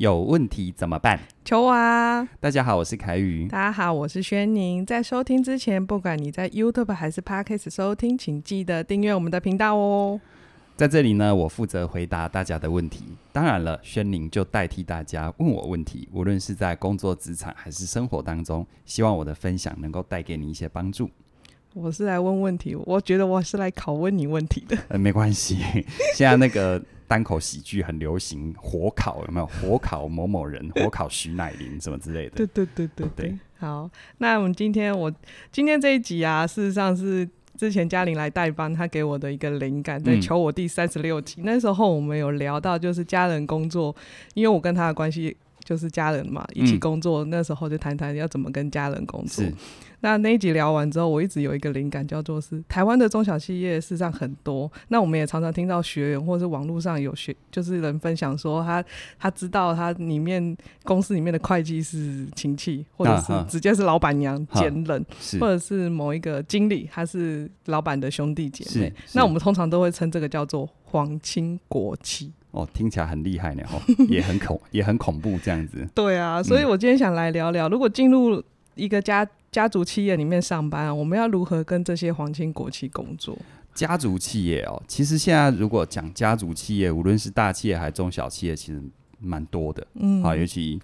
有问题怎么办？求我啊！大家好，我是凯宇。大家好，我是轩宁。在收听之前，不管你在 YouTube 还是 Podcast 收听，请记得订阅我们的频道哦。在这里呢，我负责回答大家的问题。当然了，轩宁就代替大家问我问题，无论是在工作职场还是生活当中，希望我的分享能够带给你一些帮助。我是来问问题，我觉得我是来拷问你问题的。呃，没关系，现在那个。单口喜剧很流行，火烤有没有？火烤某某人，火烤徐乃麟什么之类的。对对对对对。好，那我们今天我今天这一集啊，事实上是之前嘉玲来代班，他给我的一个灵感，在求我第三十六集，嗯。那时候我们有聊到，就是家人工作，因为我跟他的关系就是家人嘛，一起工作，嗯、那时候就谈谈要怎么跟家人工作。那那一集聊完之后，我一直有一个灵感，叫做是台湾的中小企业事实上很多。那我们也常常听到学员或者是网络上有学，就是人分享说他他知道他里面公司里面的会计是亲戚，或者是直接是老板娘兼任，或者是某一个经理他是老板的兄弟姐妹。那我们通常都会称这个叫做皇亲国戚。哦，听起来很厉害呢，哦，也很恐也很恐怖这样子。对啊，所以我今天想来聊聊，如果进入一个家。家族企业里面上班，我们要如何跟这些皇亲国戚工作？家族企业哦，其实现在如果讲家族企业，无论是大企业还是中小企业，其实蛮多的。嗯，啊，尤其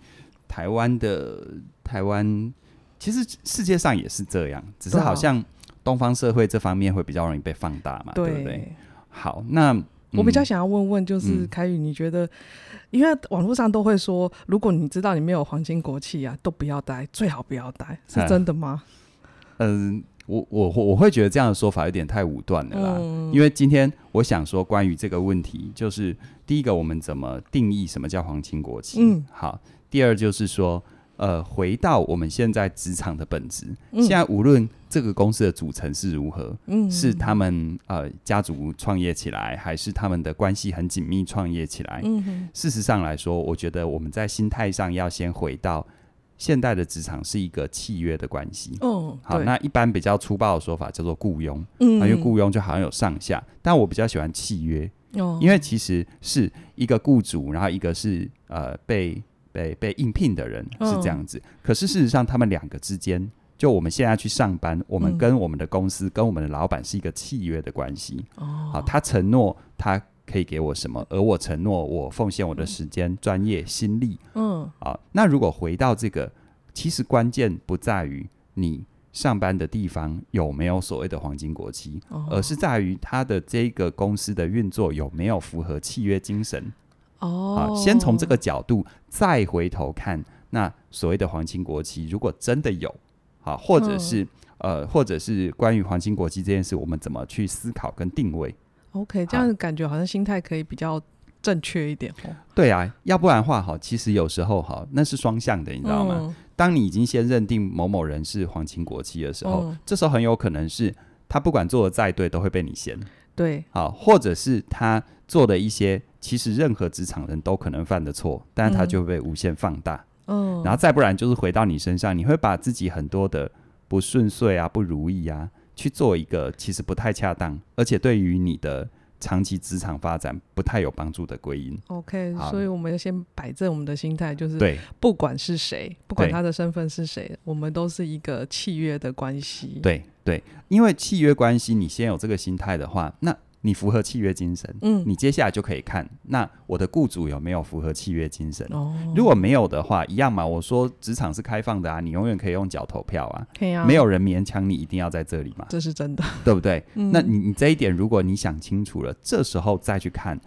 台湾的台湾，其实世界上也是这样，只是好像东方社会这方面会比较容易被放大嘛，对，对不对？好，那。我比较想要问问，就是凯宇，你觉得，因为网络上都会说，如果你知道你没有皇亲国戚啊，都不要待，最好不要待，是真的吗？嗯，我我我会觉得这样的说法有点太武断了啦。因为今天我想说关于这个问题，就是第一个，我们怎么定义什么叫皇亲国戚？嗯，好。第二就是说。呃，回到我们现在职场的本质，嗯，现在无论这个公司的组成是如何，嗯，是他们呃家族创业起来，还是他们的关系很紧密创业起来，嗯，事实上来说，我觉得我们在心态上要先回到现代的职场是一个契约的关系。哦，好，那一般比较粗暴的说法叫做雇佣，嗯，因为雇佣就好像有上下，但我比较喜欢契约，哦，因为其实是一个雇主，然后一个是呃被。被被应聘的人是这样子，哦，可是事实上，他们两个之间，就我们现在去上班，我们跟我们的公司，嗯、跟我们的老板是一个契约的关系。哦，好，他承诺他可以给我什么，而我承诺我奉献我的时间、嗯、专业、心力。嗯，好，那如果回到这个，其实关键不在于你上班的地方有没有所谓的黄金国期，哦，而是在于他的这个公司的运作有没有符合契约精神。哦，先从这个角度再回头看，那所谓的皇亲国戚，如果真的有，好，或者是、嗯、呃，或者是关于皇亲国戚这件事，我们怎么去思考跟定位？OK，这样感觉好像心态可以比较正确一点哦。对啊，要不然的话，哈，其实有时候哈，那是双向的，你知道吗？嗯、当你已经先认定某某人是皇亲国戚的时候、嗯，这时候很有可能是他不管做的再对，都会被你嫌。对，好，或者是他做的一些。其实任何职场人都可能犯的错，但是他就会被无限放大。嗯，然后再不然就是回到你身上，你会把自己很多的不顺遂啊、不如意啊，去做一个其实不太恰当，而且对于你的长期职场发展不太有帮助的归因。OK，所以我们要先摆正我们的心态，就是对，不管是谁，不管他的身份是谁，我们都是一个契约的关系。对对，因为契约关系，你先有这个心态的话，那。你符合契约精神，嗯，你接下来就可以看，那我的雇主有没有符合契约精神？哦，如果没有的话，一样嘛。我说职场是开放的啊，你永远可以用脚投票啊，可以啊，没有人勉强你一定要在这里嘛，这是真的，对不对？嗯，那你你这一点，如果你想清楚了，这时候再去看，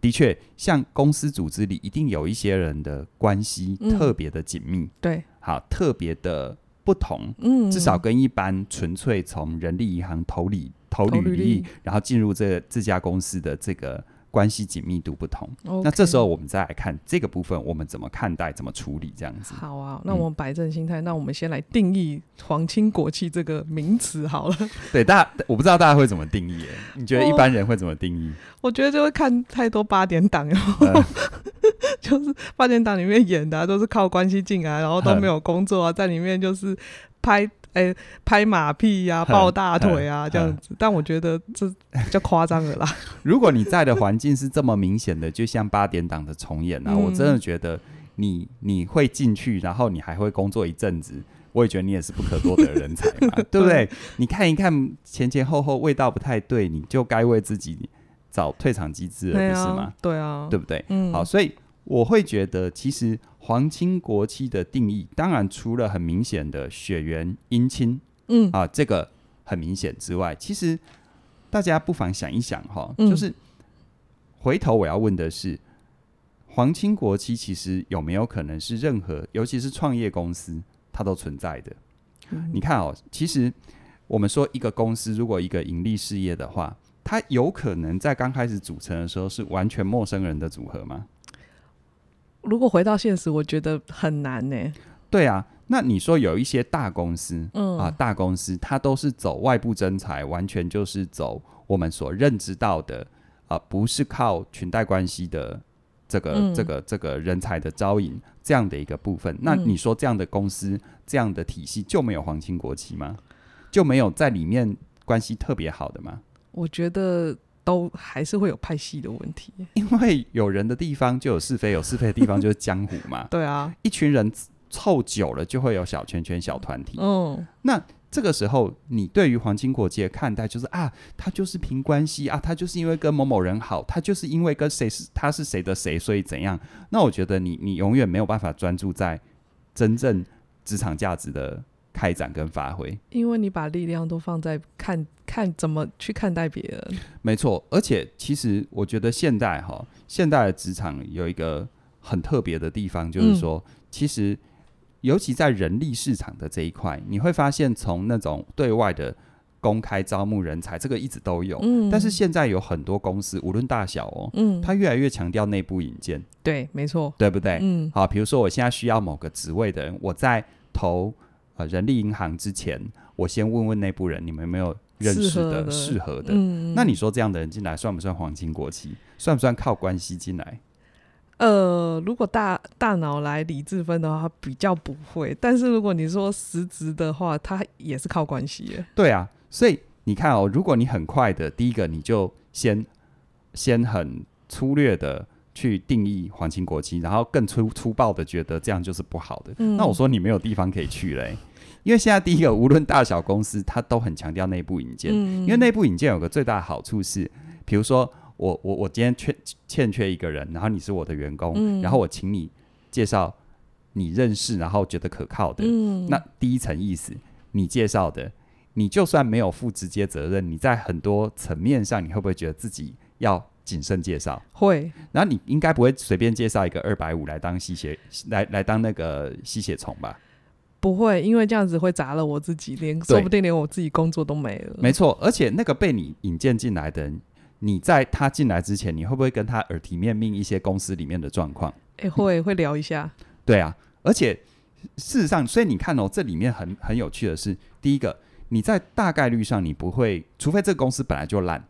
的确，像公司组织里一定有一些人的关系特别的紧密，嗯，对，好，特别的不同，嗯，至少跟一般纯粹从人力银行投里。投履历，然后进入这这家公司的这个关系紧密度不同。那这时候我们再来看这个部分，我们怎么看待、怎么处理这样子。好啊，那我们摆正心态、嗯，那我们先来定义“皇亲国戚”这个名词好了。对，大家我不知道大家会怎么定义？你觉得一般人会怎么定义？我，我觉得就会看太多八点档哟、嗯，就是八点档里面演的、啊、都是靠关系进来，然后都没有工作啊，在里面就是拍。哎、欸，拍马屁呀、啊，抱大腿啊，这样子。但我觉得这比较夸张了啦。如果你在的环境是这么明显的，就像八点档的重演啊、嗯，我真的觉得你你会进去，然后你还会工作一阵子，我也觉得你也是不可多得的人才嘛，对不对？你看一看前前后后味道不太对，你就该为自己找退场机制了，不是吗？对啊，对不对？嗯，好，所以我会觉得，其实皇亲国戚的定义，当然除了很明显的血缘姻亲，嗯啊，这个很明显之外，其实大家不妨想一想哈，就是回头我要问的是。皇亲国戚其实有没有可能是任何，尤其是创业公司，它都存在的？嗯、你看哦，其实我们说一个公司如果一个盈利事业的话，它有可能在刚开始组成的时候是完全陌生人的组合吗？如果回到现实，我觉得很难呢。对啊，那你说有一些大公司，嗯啊，大公司它都是走外部征才，完全就是走我们所认知到的啊，不是靠裙带关系的。这个、嗯、这个这个人才的招引这样的一个部分，那你说这样的公司、嗯、这样的体系就没有皇亲国戚吗？就没有在里面关系特别好的吗？我觉得都还是会有派系的问题，因为有人的地方就有是非，有是非的地方就是江湖嘛。对啊，一群人凑久了就会有小圈圈、小团体。嗯，那。这个时候，你对于皇亲国戚的看待就是啊，他就是凭关系啊，他就是因为跟某某人好，他就是因为跟谁是他是谁的谁，所以怎样？那我觉得你你永远没有办法专注在真正职场价值的开展跟发挥，因为你把力量都放在看看怎么去看待别人。没错，而且其实我觉得现代哈，现代的职场有一个很特别的地方，就是说，嗯、其实。尤其在人力市场的这一块，你会发现，从那种对外的公开招募人才，这个一直都有。嗯，但是现在有很多公司，无论大小哦，嗯，它越来越强调内部引荐。对，没错，对不对？嗯，好，比如说我现在需要某个职位的人，我在投呃人力银行之前，我先问问内部人，你们有没有认识的适合的？那你说这样的人进来，算不算皇亲国戚？算不算靠关系进来？呃，如果大大脑来理智分的话，比较不会。但是如果你说实职的话，他也是靠关系耶。对啊，所以你看哦，如果你很快的，第一个你就先先很粗略的去定义皇亲国戚，然后更粗粗暴的觉得这样就是不好的。嗯，那我说你没有地方可以去嘞，因为现在第一个无论大小公司，它都很强调内部引荐。嗯，因为内部引荐有个最大的好处是，比如说。我我我今天缺欠缺一个人，然后你是我的员工，嗯、然后我请你介绍你认识然后觉得可靠的，嗯、那第一层意思，你介绍的，你就算没有负直接责任，你在很多层面上，你会不会觉得自己要谨慎介绍？会，然后你应该不会随便介绍一个二百五来当吸血来来当那个吸血虫吧？不会，因为这样子会砸了我自己，连说不定连我自己工作都没了。没错，而且那个被你引荐进来的人。你在他进来之前，你会不会跟他耳提面命一些公司里面的状况？哎、欸，会会聊一下。对啊，而且事实上，所以你看哦，这里面很很有趣的是，第一个，你在大概率上你不会，除非这个公司本来就烂，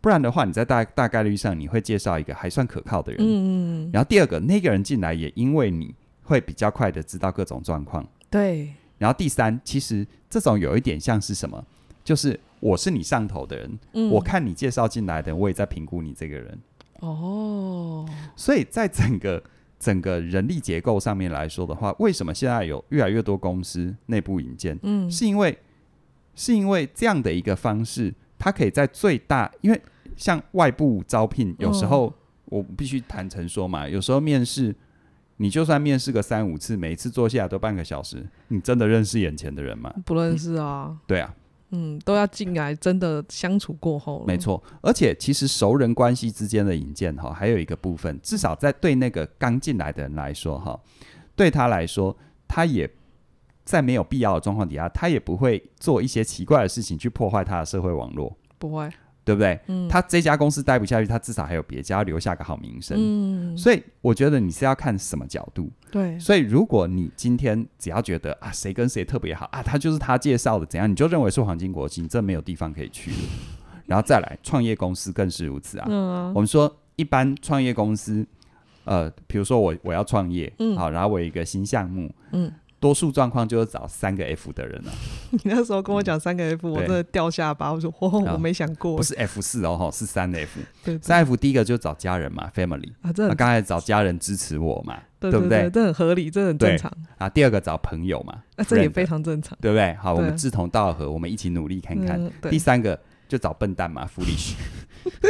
不然的话，你在大大概率上你会介绍一个还算可靠的人。嗯。然后第二个，那个人进来也因为你会比较快的知道各种状况。对。然后第三，其实这种有一点像是什么？就是。我是你上头的人，嗯、我看你介绍进来的，我也在评估你这个人。哦，所以在整个整个人力结构上面来说的话，为什么现在有越来越多公司内部引荐？嗯，是因为是因为这样的一个方式，它可以在最大，因为像外部招聘，有时候、哦、我必须坦诚说嘛，有时候面试，你就算面试个三五次，每一次坐下来都半个小时，你真的认识眼前的人吗？不认识啊。嗯、对啊。嗯，都要进来，真的相处过后。没错，而且其实熟人关系之间的引荐哈，还有一个部分，至少在对那个刚进来的人来说哈，对他来说，他也在没有必要的状况底下，他也不会做一些奇怪的事情去破坏他的社会网络，不会。对不对？嗯，他这家公司待不下去，他至少还有别家留下个好名声。嗯，所以我觉得你是要看什么角度。对，所以如果你今天只要觉得啊，谁跟谁特别好啊，他就是他介绍的，怎样你就认为是黄金国际，你这没有地方可以去了。然后再来，创业公司更是如此啊。嗯，我们说一般创业公司，呃，比如说我我要创业，嗯，好，然后我有一个新项目，嗯，多数状况就是找三个 F 的人啊。你那时候跟我讲三个 F，、嗯、我真的掉下巴。我说，哦，我没想过，不是 F 四哦，是三 F。三 F 第一个就找家人嘛，family 啊，这刚才找家人支持我嘛，对不对？这很合理，这很正常啊。第二个找朋友嘛，那这也非常正常，对不对？好，我们志同道合，我们一起努力看看。第三个就找笨蛋嘛，foolish。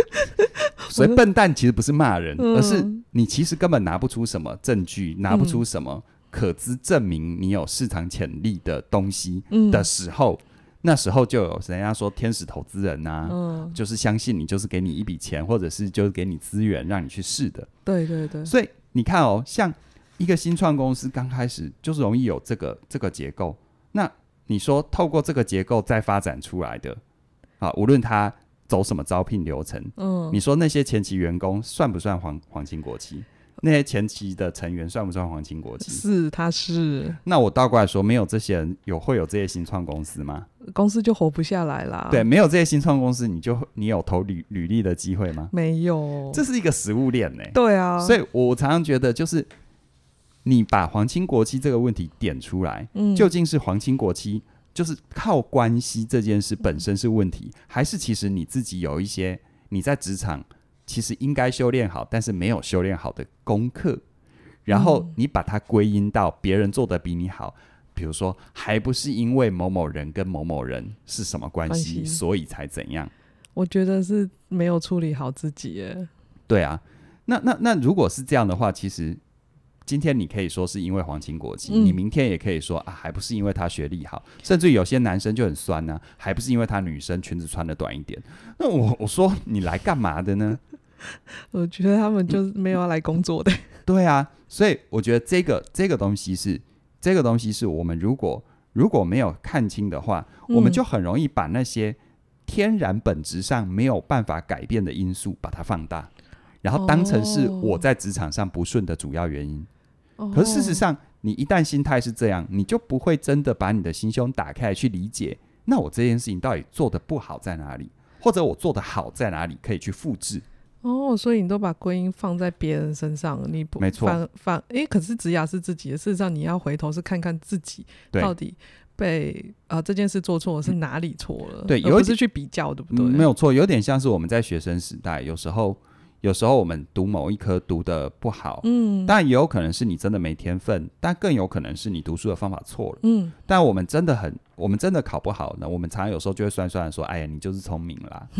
所以笨蛋其实不是骂人，而是你其实根本拿不出什么证据，拿不出什么。可资证明你有市场潜力的东西的时候，嗯、那时候就有人家说天使投资人呐、啊，嗯、就是相信你，就是给你一笔钱，或者是就是给你资源让你去试的。对对对。所以你看哦，像一个新创公司刚开始就是容易有这个这个结构。那你说透过这个结构再发展出来的啊，无论他走什么招聘流程，嗯，你说那些前期员工算不算黄黄金国戚？那些前期的成员算不算皇亲国戚？是，他是。那我倒过来说，没有这些人，有会有这些新创公司吗？公司就活不下来啦。对，没有这些新创公司，你就你有投履履历的机会吗？没有。这是一个食物链呢、欸。对啊。所以我常常觉得，就是你把皇亲国戚这个问题点出来，嗯，究竟是皇亲国戚就是靠关系这件事本身是问题，还是其实你自己有一些你在职场？其实应该修炼好，但是没有修炼好的功课，然后你把它归因到别人做的比你好，比如说还不是因为某某人跟某某人是什么关系，所以才怎样？我觉得是没有处理好自己耶。对啊，那那那如果是这样的话，其实今天你可以说是因为皇亲国戚，嗯、你明天也可以说啊，还不是因为他学历好，甚至有些男生就很酸呢、啊，还不是因为他女生裙子穿的短一点。那我我说你来干嘛的呢？我觉得他们就是没有要来工作的。对啊，所以我觉得这个这个东西是这个东西是我们如果如果没有看清的话，嗯、我们就很容易把那些天然本质上没有办法改变的因素把它放大，然后当成是我在职场上不顺的主要原因。哦、可是事实上，你一旦心态是这样，你就不会真的把你的心胸打开去理解，那我这件事情到底做的不好在哪里，或者我做的好在哪里，可以去复制。哦，所以你都把归因放在别人身上，你不没错反反诶，可是子雅是自己的，事实上你要回头是看看自己到底被啊、呃、这件事做错了是哪里错了，对，而不是去比较，对不对？没有错，有点像是我们在学生时代，有时候。有时候我们读某一科读的不好，嗯，但也有可能是你真的没天分，但更有可能是你读书的方法错了，嗯。但我们真的很，我们真的考不好呢。我们常常有时候就会算算说，哎呀，你就是聪明啦。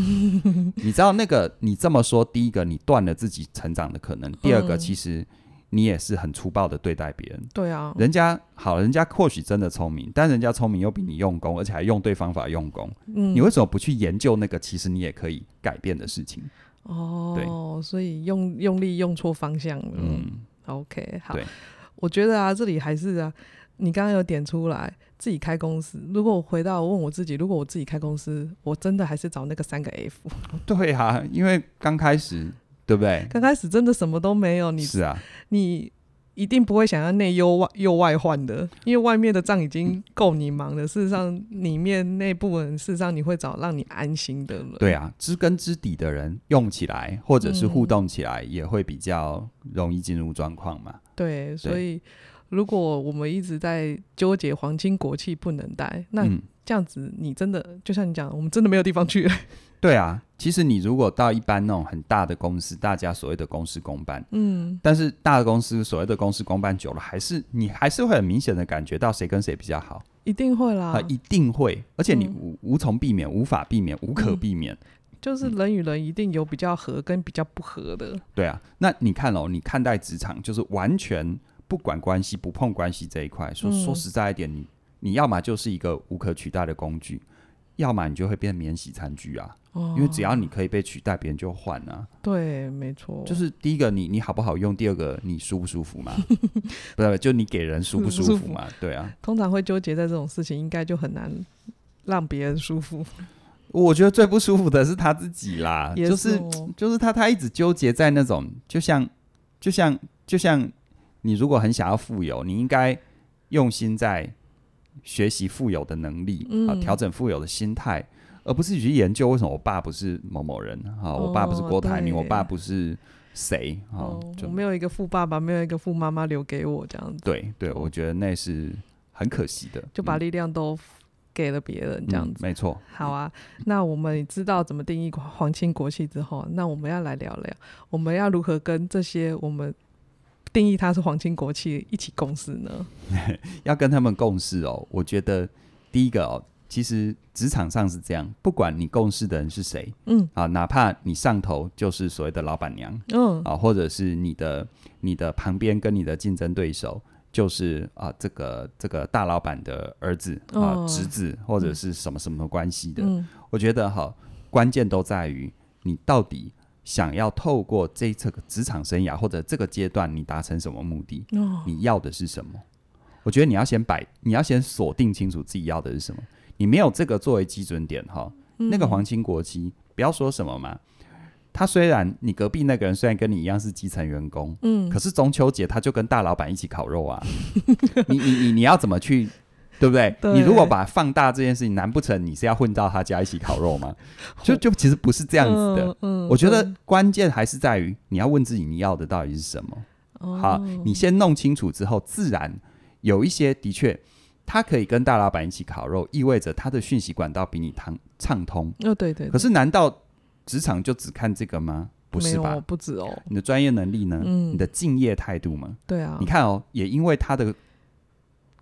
你知道那个，你这么说，第一个你断了自己成长的可能，第二个其实你也是很粗暴的对待别人。对啊，人家好，人家或许真的聪明，但人家聪明又比你用功，而且还用对方法用功。嗯，你为什么不去研究那个其实你也可以改变的事情？哦，对所以用用力用错方向了。嗯，OK，好。我觉得啊，这里还是啊，你刚刚有点出来自己开公司。如果我回到问我自己，如果我自己开公司，我真的还是找那个三个 F。对啊，因为刚开始，对不对？刚开始真的什么都没有，你是啊，你。一定不会想要内忧外又外患的，因为外面的账已经够你忙了。事实上，里面内部人，事实上你会找让你安心的人。对啊，知根知底的人用起来，或者是互动起来，也会比较容易进入状况嘛。嗯、对，所以如果我们一直在纠结皇亲国戚不能带，那这样子你真的就像你讲，我们真的没有地方去了。对啊，其实你如果到一般那种很大的公司，大家所谓的公事公办，嗯，但是大的公司所谓的公事公办久了，还是你还是会很明显的感觉到谁跟谁比较好，一定会啦，啊，一定会，而且你无、嗯、无从避免，无法避免，无可避免，嗯、就是人与人一定有比较合跟比较不合的。对啊，那你看哦，你看待职场就是完全不管关系，不碰关系这一块，说说实在一点，你你要么就是一个无可取代的工具，要么你就会变免洗餐具啊。因为只要你可以被取代，别人就换啊。对，没错。就是第一个，你你好不好用；第二个，你舒不舒服嘛？不是，就你给人舒不舒服嘛？对啊。通常会纠结在这种事情，应该就很难让别人舒服。我觉得最不舒服的是他自己啦，就是就是他他一直纠结在那种，就像就像就像你如果很想要富有，你应该用心在学习富有的能力，嗯、啊，调整富有的心态。而不是去研究为什么我爸不是某某人哈，哦、我爸不是郭台铭，对我爸不是谁哈，哦、就我没有一个富爸爸，没有一个富妈妈留给我这样子。对对，我觉得那是很可惜的，就把力量都给了别人这样子。嗯、没错。好啊，那我们知道怎么定义皇亲国戚之后，那我们要来聊聊，我们要如何跟这些我们定义他是皇亲国戚一起共事呢？要跟他们共事哦，我觉得第一个哦。其实职场上是这样，不管你共事的人是谁，嗯。啊，哪怕你上头就是所谓的老板娘，嗯。啊，或者是你的你的旁边跟你的竞争对手就是啊这个这个大老板的儿子啊、哦、侄子或者是什么什么关系的，嗯、我觉得哈关键都在于你到底想要透过这这个职场生涯或者这个阶段你达成什么目的，哦、你要的是什么？我觉得你要先摆，你要先锁定清楚自己要的是什么。你没有这个作为基准点哈，嗯、那个皇亲国戚，不要说什么嘛。他虽然你隔壁那个人虽然跟你一样是基层员工，嗯，可是中秋节他就跟大老板一起烤肉啊。你你你你要怎么去，对不对？对，你如果把放大这件事情，难不成你是要混到他家一起烤肉吗？就就其实不是这样子的。嗯，嗯，我觉得关键还是在于你要问自己你要的到底是什么。哦、好，你先弄清楚之后，自然有一些的确。他可以跟大老板一起烤肉，意味着他的讯息管道比你畅畅通。哦，对，对对。可是，难道职场就只看这个吗？不是吧？不止哦。你的专业能力呢？嗯。你的敬业态度吗？对啊。你看哦，也因为他的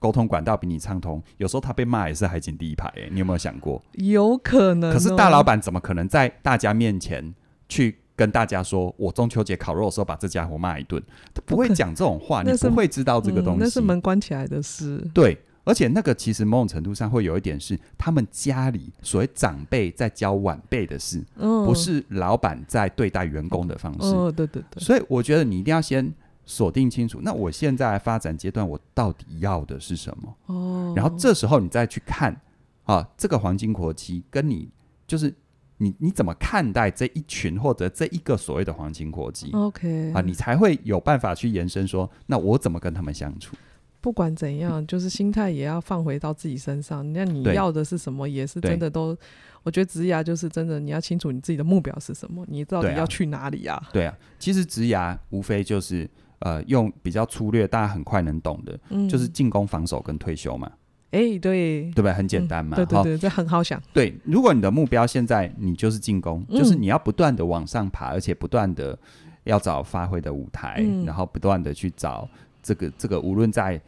沟通管道比你畅通，有时候他被骂也是海景第一排。哎，你有没有想过？有可能哦。可是大老板怎么可能在大家面前去跟大家说，我中秋节烤肉的时候把这家伙骂一顿？他不会讲这种话，你不会知道这个东西。嗯，那是门关起来的事。对。而且那个其实某种程度上会有一点是他们家里所谓长辈在教晚辈的事，哦、不是老板在对待员工的方式。哦，对对对。所以我觉得你一定要先锁定清楚，那我现在发展阶段我到底要的是什么？哦。然后这时候你再去看啊，这个黄金国戚跟你就是你你怎么看待这一群或者这一个所谓的黄金国戚？OK 啊，你才会有办法去延伸说，那我怎么跟他们相处？不管怎样，就是心态也要放回到自己身上。那你要的是什么，也是真的都。我觉得职涯就是真的，你要清楚你自己的目标是什么，你到底要去哪里呀？对啊，其实职涯无非就是呃，用比较粗略、大家很快能懂的，嗯就是进攻、防守跟退休嘛。哎，对，对不对？很简单嘛。对对对，这很好想。对，如果你的目标现在你就是进攻，就是你要不断的往上爬，而且不断的要找发挥的舞台，然后不断的去找这个这个，无论在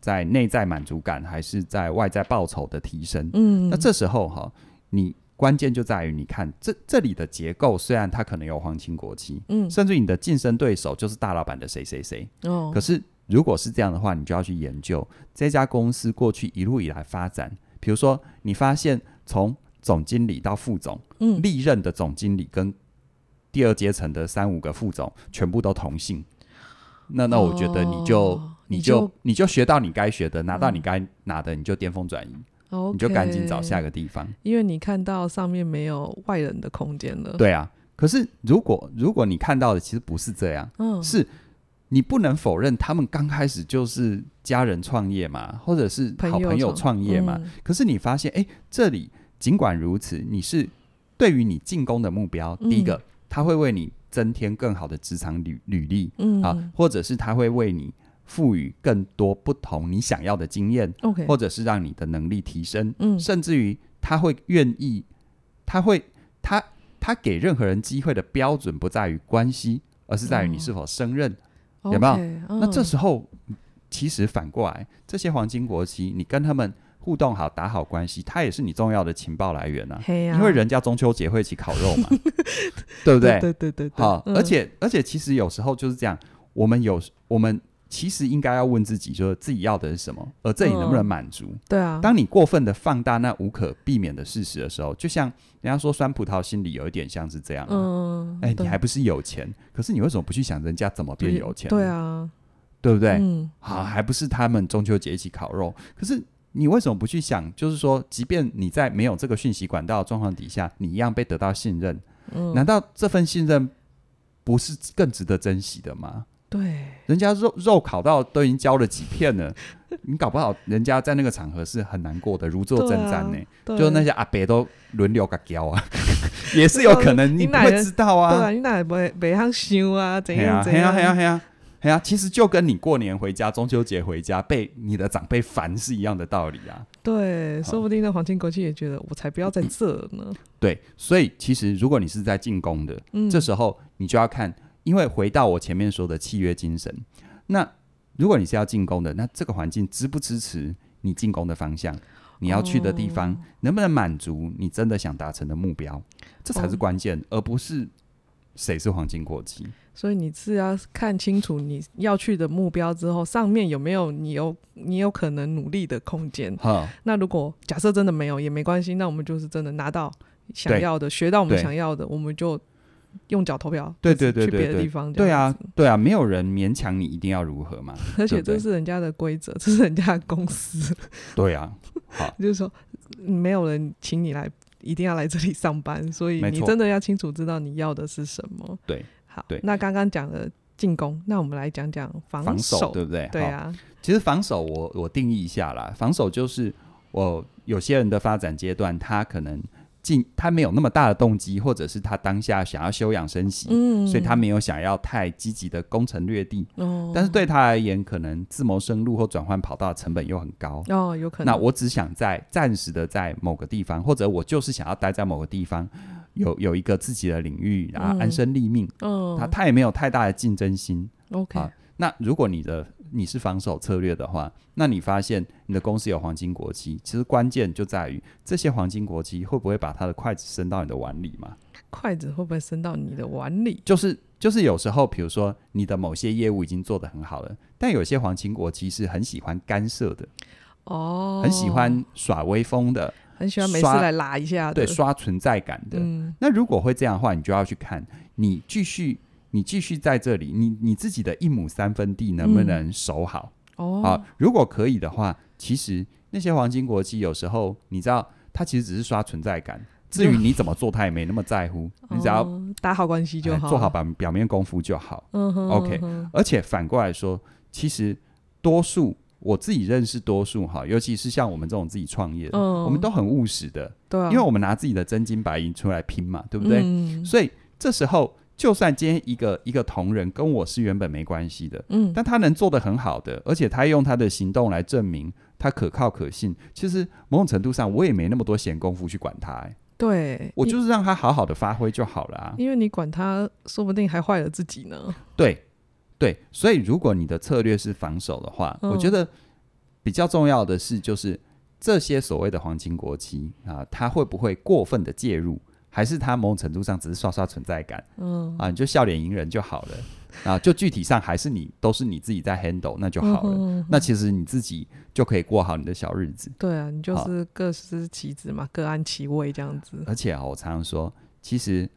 在内在满足感还是在外在报酬的提升，嗯，那这时候哈，你关键就在于你看这这里的结构，虽然它可能有皇亲国戚，嗯，甚至你的竞争对手就是大老板的谁谁谁，哦，可是如果是这样的话，你就要去研究这家公司过去一路以来发展，比如说你发现从总经理到副总，嗯，历任的总经理跟第二阶层的三五个副总全部都同姓，那那我觉得你就。哦你就，你就学到你该学的，拿到你该拿的，嗯、你就巅峰转移，Okay, 你就赶紧找下个地方，因为你看到上面没有外人的空间了。对啊，可是如果如果你看到的其实不是这样，嗯，是你不能否认他们刚开始就是家人创业嘛，或者是好朋友创业嘛。嗯、可是你发现，哎，这里尽管如此，你是对于你进攻的目标，嗯、第一个他会为你增添更好的职场履履历，嗯啊，或者是他会为你。赋予更多不同你想要的经验，Okay. 或者是让你的能力提升，嗯、甚至于他会愿意，他会他他给任何人机会的标准不在于关系，而是在于你是否胜任，哦、有没有？Okay, 嗯、那这时候其实反过来，这些黄金国戚，你跟他们互动好，打好关系，他也是你重要的情报来源啊，啊因为人家中秋节会一起烤肉嘛，对不对？对对对对，好，嗯、而且而且其实有时候就是这样，我们有我们。其实应该要问自己，就是自己要的是什么，而这里能不能满足？嗯、对啊。当你过分的放大那无可避免的事实的时候，就像人家说酸葡萄心理有一点像是这样。嗯。哎，你还不是有钱？可是你为什么不去想人家怎么变有钱？对啊，对不对？嗯。好，还不是他们中秋节一起烤肉？可是你为什么不去想？就是说，即便你在没有这个讯息管道的状况底下，你一样被得到信任。嗯。难道这份信任不是更值得珍惜的吗？对，人家肉肉烤到都已经焦了几片了，你搞不好人家在那个场合是很难过的，如坐针毡呢。就那些阿伯都轮流个焦啊，也是有可能，你不会知道啊。对啊，你哪不会不会想啊？怎样怎样？嘿啊嘿啊嘿啊！哎呀，其实就跟你过年回家、中秋节回家被你的长辈烦是一样的道理啊。对，说不定那皇亲国戚也觉得我才不要在这呢。对，所以其实如果你是在进宫的，嗯，这时候你就要看，因为回到我前面说的契约精神，那如果你是要进攻的，那这个环境支不支持你进攻的方向？你要去的地方能不能满足你真的想达成的目标？这才是关键，而不是谁是黄金国戚。所以你是要看清楚你要去的目标之后，上面有没有你有你有可能努力的空间。那如果假设真的没有也没关系，那我们就是真的拿到想要的，学到我们想要的，我们就用脚投票。对对对对，去别的地方。对啊对啊，没有人勉强你一定要如何嘛。而且这是人家的规则，这是人家的公司。对啊。好，就是说，没有人请你来，一定要来这里上班，所以你真的要清楚知道你要的是什么。对，好，对。那刚刚讲了进攻，那我们来讲讲防守，对不对？对啊。其实防守我，我我定义一下啦，防守就是我有些人的发展阶段，他可能。他没有那么大的动机，或者是他当下想要休养生息，嗯，所以他没有想要太积极的攻城略地。哦，但是对他而言，可能自谋生路或转换跑道的成本又很高。哦，有可能。那我只想在暂时的在某个地方，或者我就是想要待在某个地方，有有一个自己的领域，然后安身立命。嗯，他他也没有太大的竞争心。OK，啊，那如果你的。你是防守策略的话，那你发现你的公司有黄金国际，其实关键就在于这些黄金国际会不会把他的筷子伸到你的碗里嘛？筷子会不会伸到你的碗里？就是就是有时候，比如说你的某些业务已经做得很好了，但有些黄金国戚是很喜欢干涉的，哦，很喜欢耍威风的，很喜欢没事来拉一下，对，刷存在感的。嗯，那如果会这样的话，你就要去看你继续。你继续在这里，你你自己的一亩三分地能不能守好？嗯、哦，好，如果可以的话，其实那些黄金国际有时候你知道，他其实只是刷存在感。至于你怎么做，他也没那么在乎。嗯、你只要打好关系就好，做好表表面功夫就好。嗯哼，OK。而且反过来说，其实多数我自己认识多数哈，尤其是像我们这种自己创业的，嗯、我们都很务实的。对、啊，因为我们拿自己的真金白银出来拼嘛，对不对？嗯、所以这时候。就算今天一个一个同仁跟我是原本没关系的，嗯，但他能做得很好的，而且他用他的行动来证明他可靠可信。其实某种程度上，我也没那么多闲工夫去管他，欸，对，我就是让他好好的发挥就好了啊。因为你管他，说不定还坏了自己呢。对，对，所以如果你的策略是防守的话，嗯，我觉得比较重要的是，就是这些所谓的皇亲国戚啊，他会不会过分的介入？还是他某种程度上只是刷刷存在感，嗯啊，你就笑脸迎人就好了啊。就具体上还是你都是你自己在 handle，那就好了。嗯、那其实你自己就可以过好你的小日子。对啊，你就是各司其职嘛，各安其位这样子。而且啊，我常常说，其实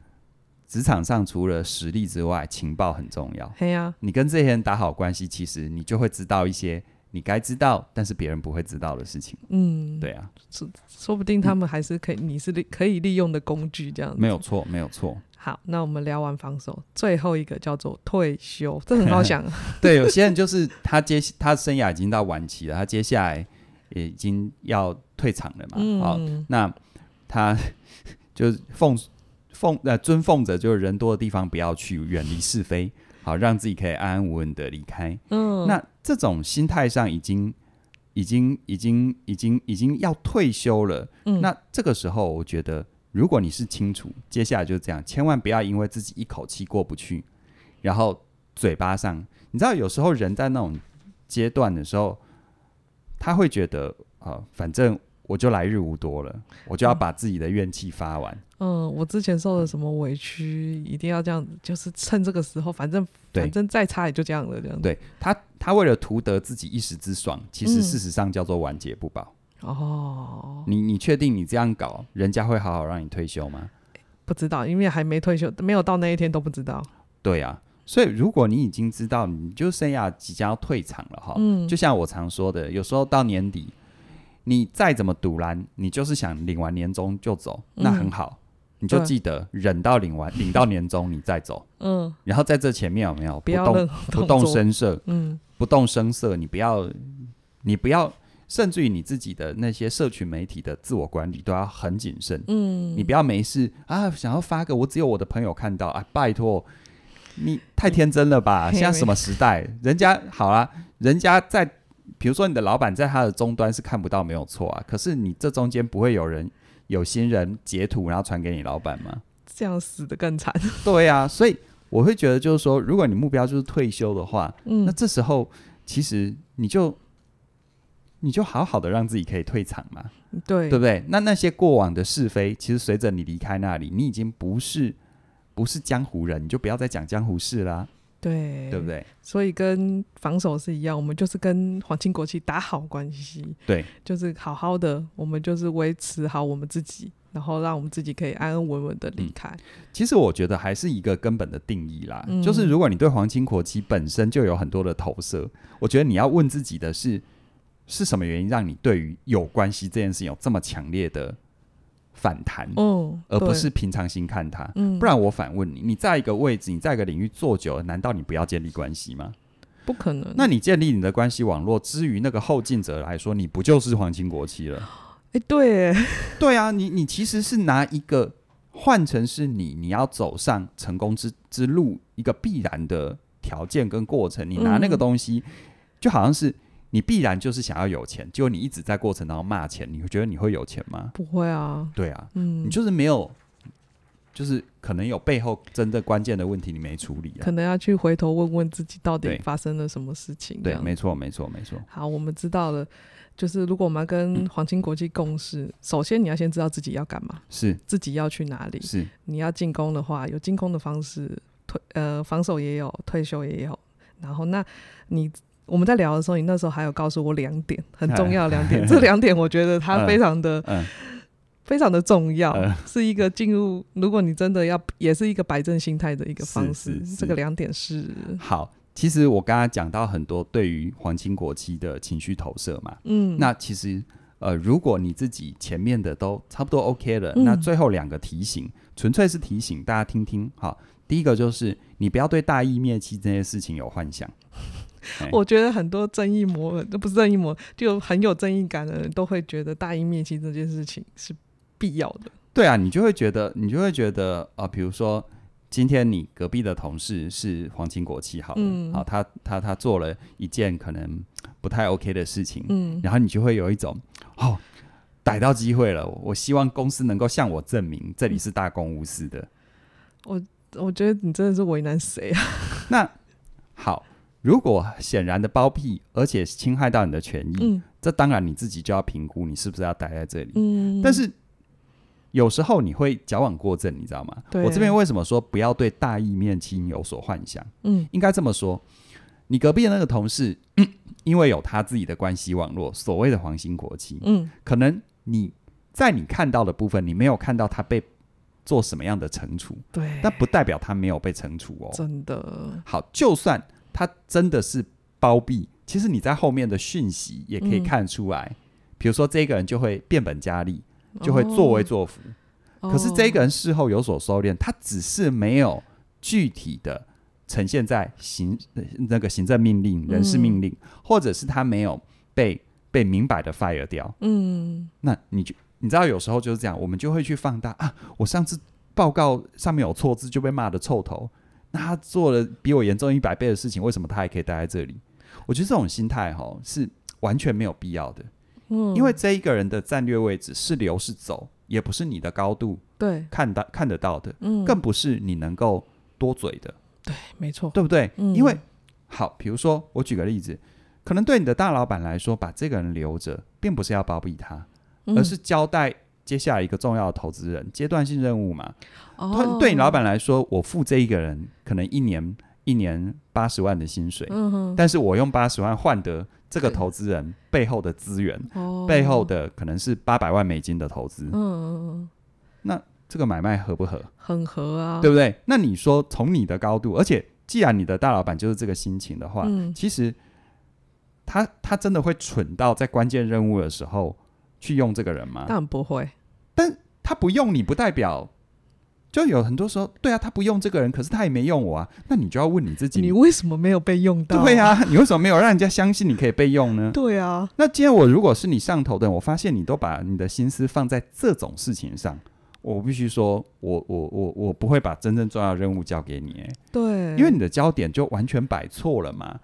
职场上除了实力之外，情报很重要。对呀、啊，你跟这些人打好关系，其实你就会知道一些。你该知道，但是别人不会知道的事情。嗯，对啊，说说不定他们还是可以，嗯、你是利可以利用的工具，这样子。没有错，没有错。好，那我们聊完防守，最后一个叫做退休，这很好想。对，有些人就是他接他生涯已经到晚期了，他接下来也已经要退场了嘛。嗯、好，那他就奉奉呃尊奉着，就是人多的地方不要去，远离是非。好，让自己可以安安稳稳的离开。嗯，那这种心态上已经、已经、已经、已经、已经要退休了。嗯，那这个时候，我觉得，如果你是清楚，接下来就是这样，千万不要因为自己一口气过不去，然后嘴巴上，你知道，有时候人在那种阶段的时候，他会觉得啊、呃，反正。我就来日无多了，我就要把自己的怨气发完。嗯，我之前受了什么委屈，一定要这样子，就是趁这个时候，反正反正再差也就这样了，这样子。对他，他为了图得自己一时之爽，其实事实上叫做晚节不保。哦，你你确定你这样搞，人家会好好让你退休吗？不知道，因为还没退休，没有到那一天都不知道。对啊，所以如果你已经知道，你就生涯即将要退场了哈。嗯，就像我常说的，有时候到年底。你再怎么赌烂，你就是想领完年终就走，嗯、那很好，你就记得忍到领完，领到年终你再走。嗯，然后在这前面有没有不动不动声色？嗯，不动声色，你不要，你不要，甚至于你自己的那些社群媒体的自我管理都要很谨慎。嗯，你不要没事啊，想要发个我只有我的朋友看到啊，拜托，你太天真了吧？现在什么时代？人家好啦，人家在，比如说你的老板在他的终端是看不到，没有错啊。可是你这中间不会有人有心人截图，然后传给你老板吗？这样死的更惨。对啊，所以我会觉得就是说，如果你目标就是退休的话，嗯，那这时候其实你就你就好好的让自己可以退场嘛。对，对不对？那那些过往的是非，其实随着你离开那里，你已经不是不是江湖人，你就不要再讲江湖事啦。对，对不对？所以跟防守是一样，我们就是跟皇亲国戚打好关系。对，就是好好的，我们就是维持好我们自己，然后让我们自己可以安安稳稳的离开。嗯，其实我觉得还是一个根本的定义啦，嗯，就是如果你对皇亲国戚本身就有很多的投射，我觉得你要问自己的是。是什么原因让你对于有关系这件事情有这么强烈的反弹？嗯，而不是平常心看它。嗯，不然我反问你：你在一个位置，你在一个领域做久了，难道你不要建立关系吗？不可能。那你建立你的关系网络，之于那个后进者来说，你不就是皇亲国戚了？哎、欸，对，对啊，你你其实是拿一个换成是你你要走上成功之之路一个必然的条件跟过程，你拿那个东西，嗯、就好像是。你必然就是想要有钱，结果你一直在过程当中骂钱，你会觉得你会有钱吗？不会啊。对啊，嗯，你就是没有，就是可能有背后真的关键的问题你没处理啊，可能要去回头问问自己到底发生了什么事情。对，没错，没错，没错。好，我们知道了，就是如果我们要跟 黄金国际共事，嗯，首先你要先知道自己要干嘛，是自己要去哪里，是你要进攻的话，有进攻的方式，退呃防守也有，退休也有，然后那你。我们在聊的时候，你那时候还有告诉我两点很重要的两点，这两点我觉得它非常的、嗯嗯、非常的重要，嗯、是一个进入。如果你真的要，也是一个摆正心态的一个方式。这个两点是好。其实我刚刚讲到很多对于皇亲国戚的情绪投射嘛，嗯，那其实呃，如果你自己前面的都差不多 OK 了，嗯、那最后两个提醒，纯粹是提醒大家听听。好，第一个就是你不要对大义灭亲这些事情有幻想。我觉得很多正义魔，都不是正义魔，就很有正义感的人都会觉得大义灭亲这件事情是必要的。对啊，你就会觉得，你就会觉得啊，比如说今天你隔壁的同事是皇亲国戚，好了，嗯，好，他他他做了一件可能不太 OK 的事情，嗯，然后你就会有一种哦，逮到机会了，我希望公司能够向我证明这里是大公无私的。我我觉得你真的是为难谁啊？那好。如果显然的包庇，而且侵害到你的权益，嗯，这当然你自己就要评估你是不是要待在这里。嗯，但是有时候你会矫枉过正，你知道吗？我这边为什么说不要对大义灭亲有所幻想？嗯，应该这么说，你隔壁的那个同事，嗯，因为有他自己的关系网络，所谓的皇亲国戚，嗯，可能你在你看到的部分，你没有看到他被做什么样的惩处，对，但不代表他没有被惩处哦。真的，好，就算。他真的是包庇，其实你在后面的讯息也可以看出来。嗯、比如说，这个人就会变本加厉，就会作威作福。哦、可是这个人事后有所收敛，他只是没有具体的呈现在行那个行政命令、人事命令，嗯、或者是他没有被被明摆的 fire 掉。嗯，那你就你知道，有时候就是这样，我们就会去放大啊。我上次报告上面有错字，就被骂的臭头。那他做了比我严重一百倍的事情，为什么他还可以待在这里？我觉得这种心态哈是完全没有必要的。嗯，因为这一个人的战略位置是留是走，也不是你的高度对看到看得到的，嗯，更不是你能够多嘴的。对，没错，对不对？嗯，因为好，比如说我举个例子，可能对你的大老板来说，把这个人留着，并不是要包庇他，而是交代。接下来一个重要的投资人，阶段性任务嘛。哦，对你老板来说，我付这一个人可能一年一年八十万的薪水，嗯哼，但是我用八十万换得这个投资人背后的资源，哦，背后的可能是八百万美金的投资，嗯嗯，那这个买卖合不合？很合啊，对不对？那你说从你的高度，而且既然你的大老板就是这个心情的话，嗯，其实他他真的会蠢到在关键任务的时候。去用这个人吗？当然不会，但他不用你不代表，就有很多时候，对啊，他不用这个人，可是他也没用我啊，那你就要问你自己，你为什么没有被用到？对啊，你为什么没有让人家相信你可以被用呢？对啊，那今天我如果是你上头的人，我发现你都把你的心思放在这种事情上，我必须说，我我我我不会把真正重要的任务交给你，哎，对，因为你的焦点就完全摆错了嘛，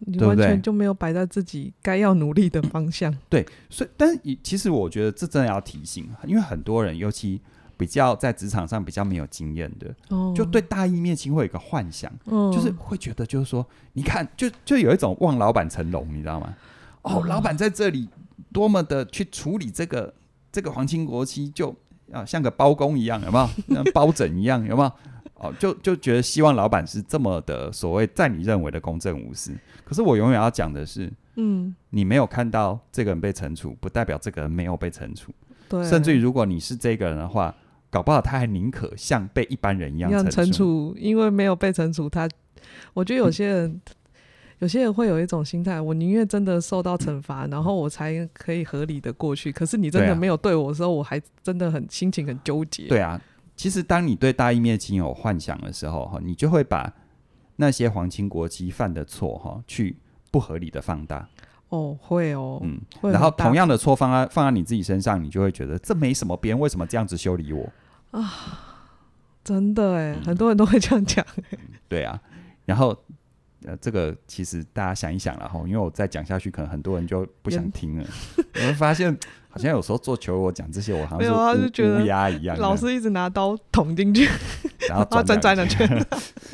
你完全就没有摆在自己该要努力的方向。对，所以，但是其实我觉得这真的要提醒，因为很多人，尤其比较在职场上比较没有经验的，哦，就对大义灭亲会有一个幻想，哦，就是会觉得就是说，你看，就就有一种望老板成龙，你知道吗？哦，老板在这里多么的去处理这个这个皇亲国戚，就啊像个包公一样，有没有？像包拯一样，有没有？哦，就就觉得希望老板是这么的所谓在你认为的公正无私。可是我永远要讲的是，嗯，你没有看到这个人被惩处，不代表这个人没有被惩处。对，甚至于如果你是这个人的话，搞不好他还宁可像被一般人一样惩处，因为没有被惩处，他我觉得有些人。嗯有些人会有一种心态，我宁愿真的受到惩罚，然后我才可以合理的过去。可是你真的没有对我的时候，我还真的很心情很纠结。对啊，其实当你对大义灭亲有幻想的时候，哈，你就会把那些皇亲国戚犯的错，哈，去不合理的放大。哦，会哦，嗯，然后同样的错放在放在你自己身上，你就会觉得这没什么，别人为什么这样子修理我啊？真的哎，很多人都会这样讲。对啊，然后。呃，这个其实大家想一想了哈，因为我再讲下去，可能很多人就不想听了。我会发现，好像有时候做球，我讲这些，我好像是乌鸦一样，老师一直拿刀捅进去，然后 转转转圈。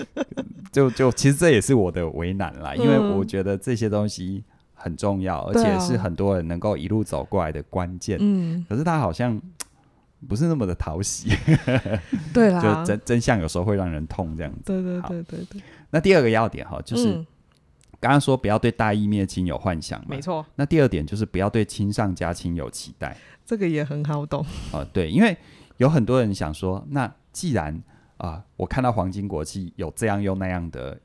就就其实这也是我的为难啦，因为我觉得这些东西很重要，而且是很多人能够一路走过来的关键。嗯，可是他好像不是那么的讨喜。对啦，就真真相有时候会让人痛，这样子。对对对对对。那第二个要点哈，就是刚刚说不要对大义灭亲有幻想嘛，没错。那第二点就是不要对亲上加亲有期待，这个也很好懂。呃，对，因为有很多人想说，那既然啊、呃，我看到黄金国际有这样又那样的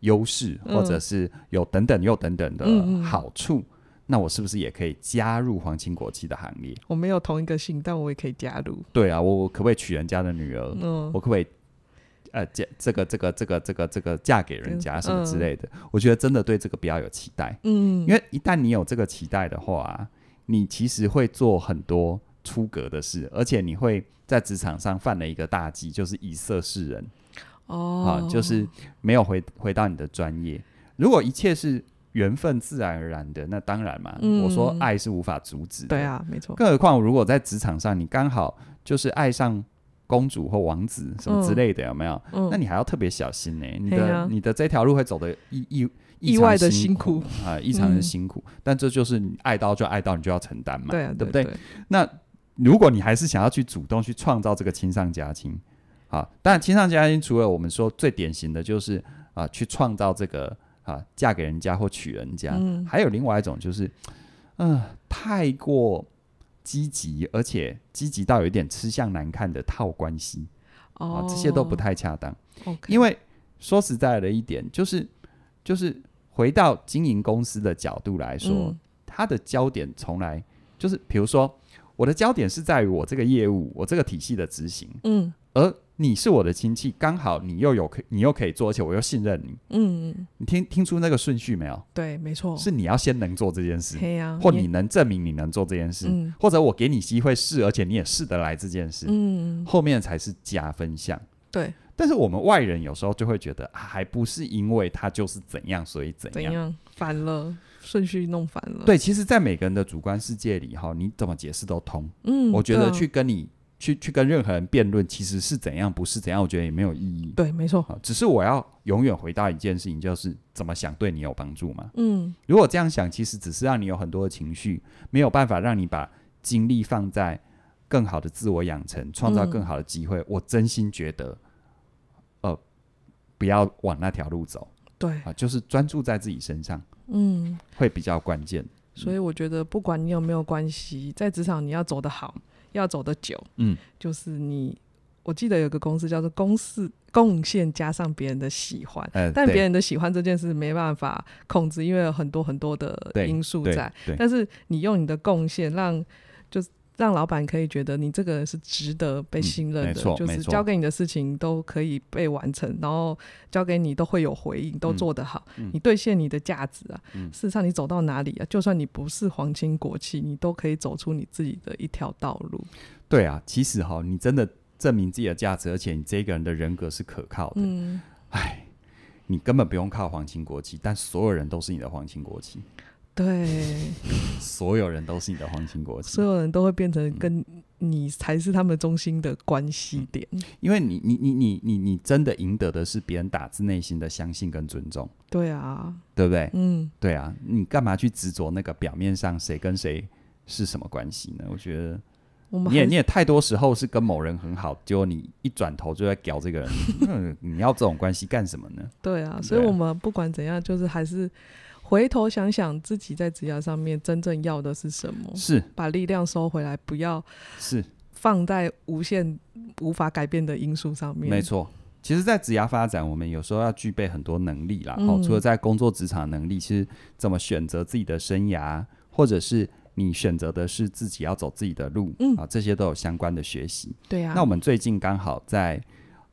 优势，或者是有等等又等等的好处，嗯、那我是不是也可以加入皇亲国戚的行列？我没有同一个姓，但我也可以加入。对啊，我我可不可以娶人家的女儿？嗯，我可不可以？呃，嫁这个这个这个这个这个嫁给人家什么之类的，嗯、我觉得真的对这个比较有期待。嗯，因为一旦你有这个期待的话、啊，你其实会做很多出格的事，而且你会在职场上犯了一个大忌，就是以色示人。哦，啊，就是没有回回到你的专业。如果一切是缘分自然而然的，那当然嘛。嗯、我说爱是无法阻止的。对啊，没错。更何况如果在职场上，你刚好就是爱上。公主或王子什么之类的，有没有？嗯，那你还要特别小心呢。你的你的这条路会走得意意意外的辛苦啊，异常的辛苦。但这就是你爱到就爱到，你就要承担嘛，对不对？那如果你还是想要去主动去创造这个亲上加亲，啊，当然亲上加亲除了我们说最典型的就是啊，去创造这个啊，嫁给人家或娶人家，还有另外一种就是，嗯，太过。积极，而且积极到有一点吃相难看的套关系，哦，这些都不太恰当。因为说实在的一点，就是就是回到经营公司的角度来说，嗯、它的焦点从来就是，比如说我的焦点是在于我这个业务，我这个体系的执行，嗯，而。你是我的亲戚，刚好你又有可，你又可以做，而且我又信任你。嗯，你听听出那个顺序没有？对，没错，是你要先能做这件事，啊、或你能证明你能做这件事，嗯、或者我给你机会试，而且你也试得来这件事。嗯，后面才是加分项。对，但是我们外人有时候就会觉得，啊、还不是因为他就是怎样，所以怎样？怎样反了，顺序弄反了。对，其实，在每个人的主观世界里，哈，你怎么解释都通。嗯，我觉得去跟你。去去跟任何人辩论，其实是怎样，不是怎样，我觉得也没有意义。对，没错。只是我要永远回答一件事情，就是怎么想对你有帮助嘛。嗯，如果这样想，其实只是让你有很多的情绪，没有办法让你把精力放在更好的自我养成，创造更好的机会。嗯、我真心觉得，呃，不要往那条路走。对啊，就是专注在自己身上，嗯，会比较关键。所以我觉得，不管你有没有关系，在职场你要走得好。要走的久，嗯，就是你，我记得有个公式叫做公式贡献加上别人的喜欢，呃、但别人的喜欢这件事没办法控制，因为有很多很多的因素在。但是你用你的贡献让，就是让老板可以觉得你这个人是值得被信任的，嗯、就是交给你的事情都可以被完成，然后交给你都会有回应，都做得好，嗯、你兑现你的价值啊。嗯、事实上，你走到哪里啊，就算你不是皇亲国戚，你都可以走出你自己的一条道路。对啊，其实哈，你真的证明自己的价值，而且你这个人的人格是可靠的。嗯，哎。你根本不用靠皇亲国戚，但所有人都是你的皇亲国戚。对，所有人都是你的皇亲国戚，所有人都会变成跟你才是他们中心的关系点。嗯、因为你，你，你，你，你，你真的赢得的是别人打自内心的相信跟尊重。对啊，对不对？嗯，对啊，你干嘛去执着那个表面上谁跟谁是什么关系呢？我觉得。你也你也太多时候是跟某人很好，结果你一转头就在屌这个人，嗯，你要这种关系干什么呢？对啊，所以我们不管怎样，就是还是回头想想自己在职涯上面真正要的是什么，是把力量收回来，不要是放在无限无法改变的因素上面。没错，其实，在职涯发展，我们有时候要具备很多能力啦。哦、嗯，除了在工作职场能力，其实怎么选择自己的生涯，或者是。你选择的是自己要走自己的路，嗯、啊，这些都有相关的学习。对啊。那我们最近刚好在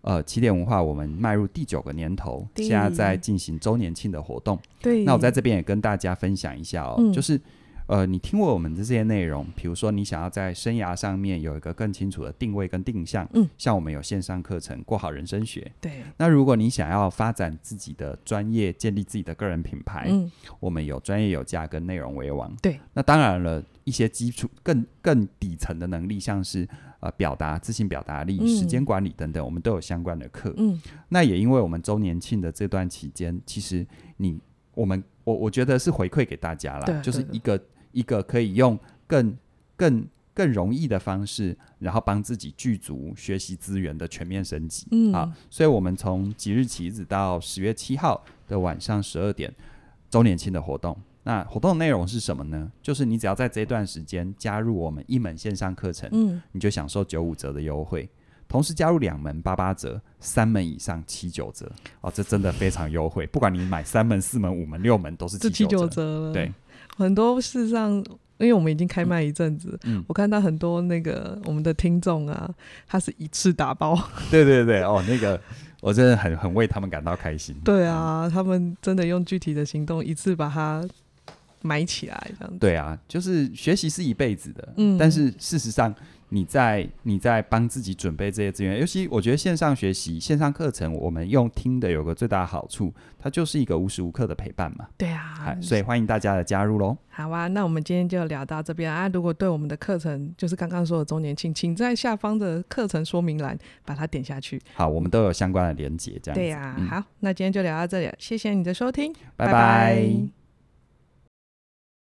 呃起点文化，我们迈入第九个年头，现在在进行周年庆的活动。对。那我在这边也跟大家分享一下哦，嗯、就是。呃，你听过我们的这些内容，比如说你想要在生涯上面有一个更清楚的定位跟定向，嗯，像我们有线上课程《过好人生学》，对。那如果你想要发展自己的专业，建立自己的个人品牌，嗯，我们有专业有价跟内容为王，对。那当然了，一些基础更更底层的能力，像是呃表达、自信表达力、嗯、时间管理等等，我们都有相关的课，嗯。那也因为我们周年庆的这段期间，其实你我们我我觉得是回馈给大家啦，就是一个。一个可以用更、更、更容易的方式，然后帮自己具足学习资源的全面升级。嗯，好，所以我们从即日起一直到十月七号的晚上十二点，周年庆的活动。那活动内容是什么呢？就是你只要在这段时间加入我们一门线上课程，嗯，你就享受九五折的优惠，同时加入两门八八折，三门以上七九折。哦，这真的非常优惠，不管你买三门、四门、五门、六门，都是七九折。对。很多事实上，因为我们已经开卖一阵子，嗯，我看到很多那个我们的听众啊，他是一次打包。对对对，哦，那个我真的很很为他们感到开心。对啊，他们真的用具体的行动一次把它买起来，这样子。对啊，就是学习是一辈子的，嗯，但是事实上。你在你在帮自己准备这些资源，尤其我觉得线上学习、线上课程，我们用听的有个最大的好处，它就是一个无时无刻的陪伴嘛。对啊，所以欢迎大家的加入喽。好啊，那我们今天就聊到这边啊。如果对我们的课程，就是刚刚说的周年庆，请在下方的课程说明栏把它点下去。好，我们都有相关的连接，这样。对呀、啊，嗯、好，那今天就聊到这里，谢谢你的收听，拜拜。拜拜。